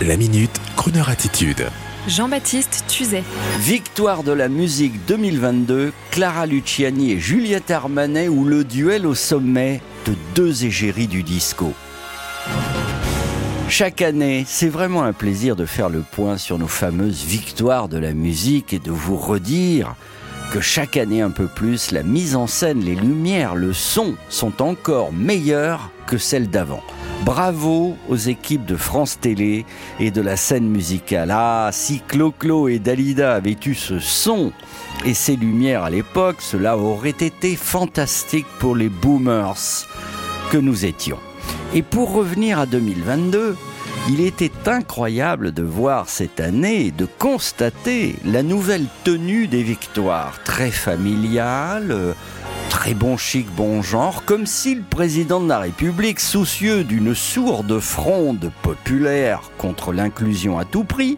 La minute, Kroneur attitude. Jean-Baptiste Tuzet. Victoire de la musique 2022, Clara Luciani et Juliette Armanet ou le duel au sommet de deux égéries du disco. Chaque année, c'est vraiment un plaisir de faire le point sur nos fameuses victoires de la musique et de vous redire que chaque année un peu plus, la mise en scène, les lumières, le son sont encore meilleurs que celles d'avant. Bravo aux équipes de France Télé et de la scène musicale. Ah, si Clo-Clo et Dalida avaient eu ce son et ces lumières à l'époque, cela aurait été fantastique pour les boomers que nous étions. Et pour revenir à 2022, il était incroyable de voir cette année, de constater la nouvelle tenue des victoires, très familiale, très bon chic, bon genre, comme si le président de la République, soucieux d'une sourde fronde populaire contre l'inclusion à tout prix,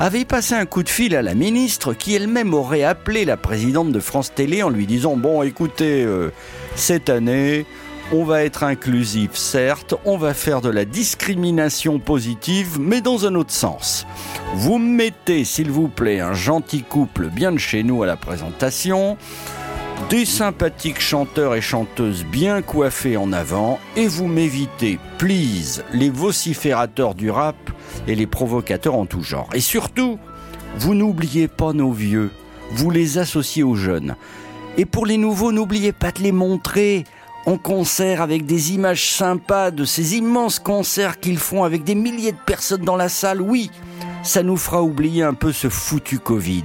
avait passé un coup de fil à la ministre qui elle-même aurait appelé la présidente de France Télé en lui disant Bon, écoutez, euh, cette année, on va être inclusif, certes, on va faire de la discrimination positive, mais dans un autre sens. Vous mettez, s'il vous plaît, un gentil couple bien de chez nous à la présentation des sympathiques chanteurs et chanteuses bien coiffés en avant et vous m'évitez, please, les vociférateurs du rap et les provocateurs en tout genre. Et surtout, vous n'oubliez pas nos vieux, vous les associez aux jeunes. Et pour les nouveaux, n'oubliez pas de les montrer en concert avec des images sympas de ces immenses concerts qu'ils font avec des milliers de personnes dans la salle. Oui, ça nous fera oublier un peu ce foutu Covid.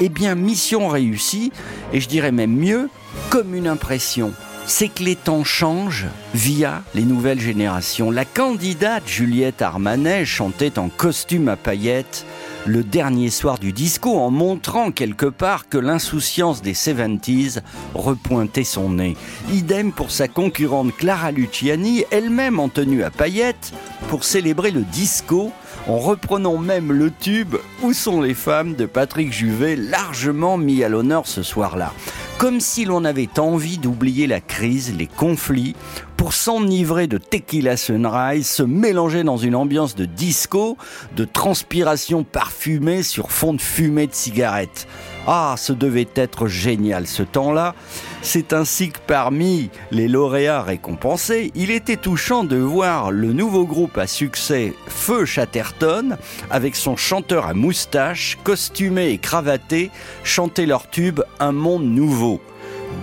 Eh bien, mission réussie, et je dirais même mieux, comme une impression. C'est que les temps changent via les nouvelles générations. La candidate Juliette Armanet chantait en costume à paillettes le dernier soir du disco en montrant quelque part que l'insouciance des 70s repointait son nez. Idem pour sa concurrente Clara Luciani, elle-même en tenue à paillettes, pour célébrer le disco en reprenant même le tube Où sont les femmes de Patrick Juvet, largement mis à l'honneur ce soir-là. Comme si l'on avait envie d'oublier la crise, les conflits, pour s'enivrer de Tequila Sunrise, se mélanger dans une ambiance de disco, de transpiration parfumée sur fond de fumée de cigarettes. Ah, ce devait être génial ce temps-là. C'est ainsi que parmi les lauréats récompensés, il était touchant de voir le nouveau groupe à succès Feu Chatterton, avec son chanteur à moustache, costumé et cravaté, chanter leur tube Un monde nouveau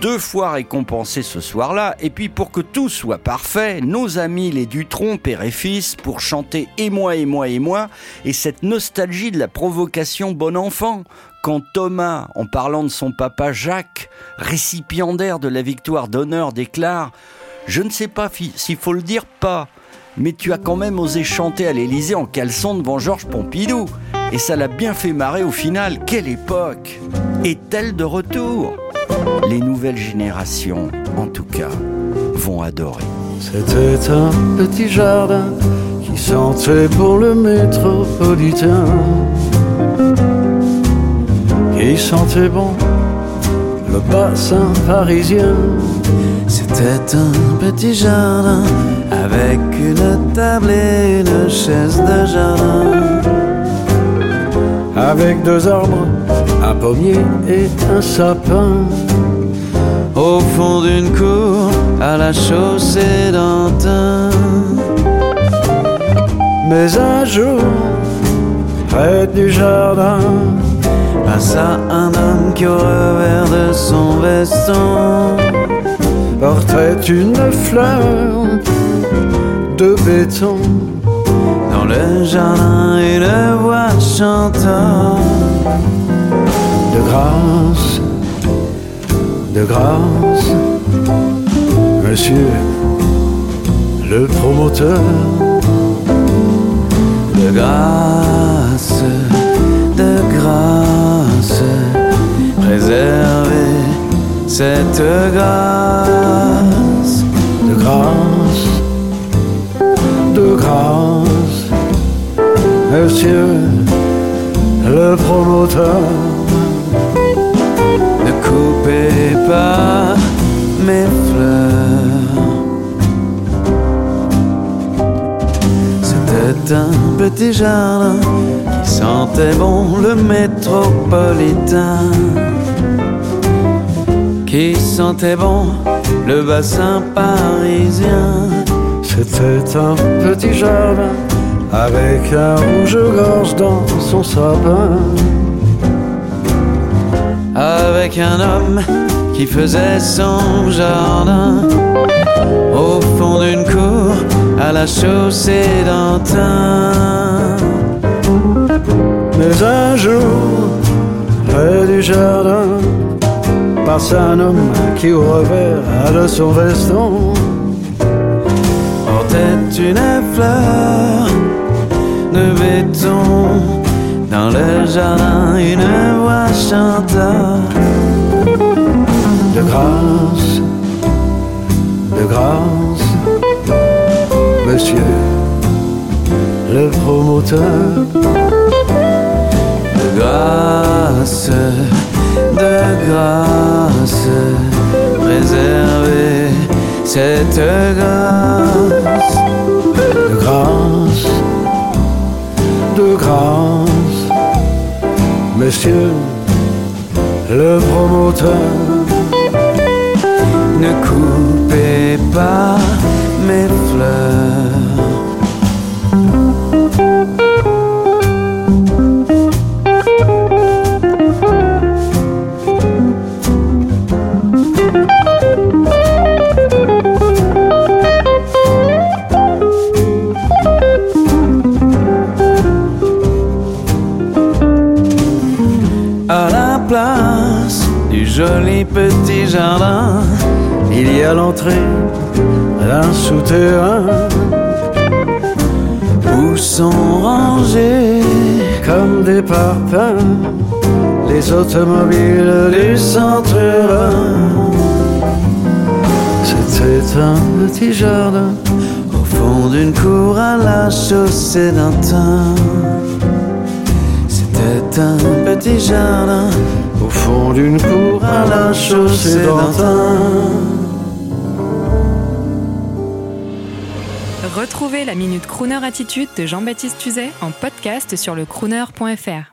deux fois récompensés ce soir-là, et puis pour que tout soit parfait, nos amis les Dutron, père et fils, pour chanter Et moi, et moi, et moi, et cette nostalgie de la provocation bon enfant, quand Thomas, en parlant de son papa Jacques, récipiendaire de la victoire d'honneur, déclare Je ne sais pas s'il faut le dire pas, mais tu as quand même osé chanter à l'Élysée en caleçon devant Georges Pompidou. Et ça l'a bien fait marrer au final. Quelle époque Est-elle de retour? Les nouvelles générations, en tout cas, vont adorer. C'était un petit jardin qui sentait pour le métropolitain. Qui sentait bon le bassin parisien. C'était un petit jardin avec une table et une chaise de jardin. Avec deux arbres, un pommier et un sapin au fond d'une cour à la chaussée d'Antin. Mais un jour, près du jardin, passa un homme qui au revers de son veston portait une fleur de béton. Dans le jardin, une voix chantant de grâce de grâce, monsieur le promoteur. De grâce, de grâce, préservez cette grâce. De grâce, de grâce, monsieur le promoteur coupez pas mes fleurs. C'était un petit jardin qui sentait bon le métropolitain. Qui sentait bon le bassin parisien. C'était un petit jardin avec un rouge-gorge dans son sapin. Avec un homme qui faisait son jardin au fond d'une cour à la chaussée d'Antin. Mais un jour, près du jardin, passe un homme qui au revers de son veston portait une fleur de béton. Dans le jardin, une voix chanta de grâce, de grâce, monsieur le promoteur. De grâce, de grâce, réservez cette grâce. De grâce, grâce, monsieur le promoteur. Joli petit jardin, Il y a l'entrée d'un souterrain où sont rangés comme des parpaings les automobiles du centre. C'était un petit jardin au fond d'une cour à la chaussée d'Antin. C'était un petit jardin au fond d'une cour à la chaussée. Retrouvez la Minute Crooner Attitude de Jean-Baptiste Tuzet en podcast sur le crooner.fr.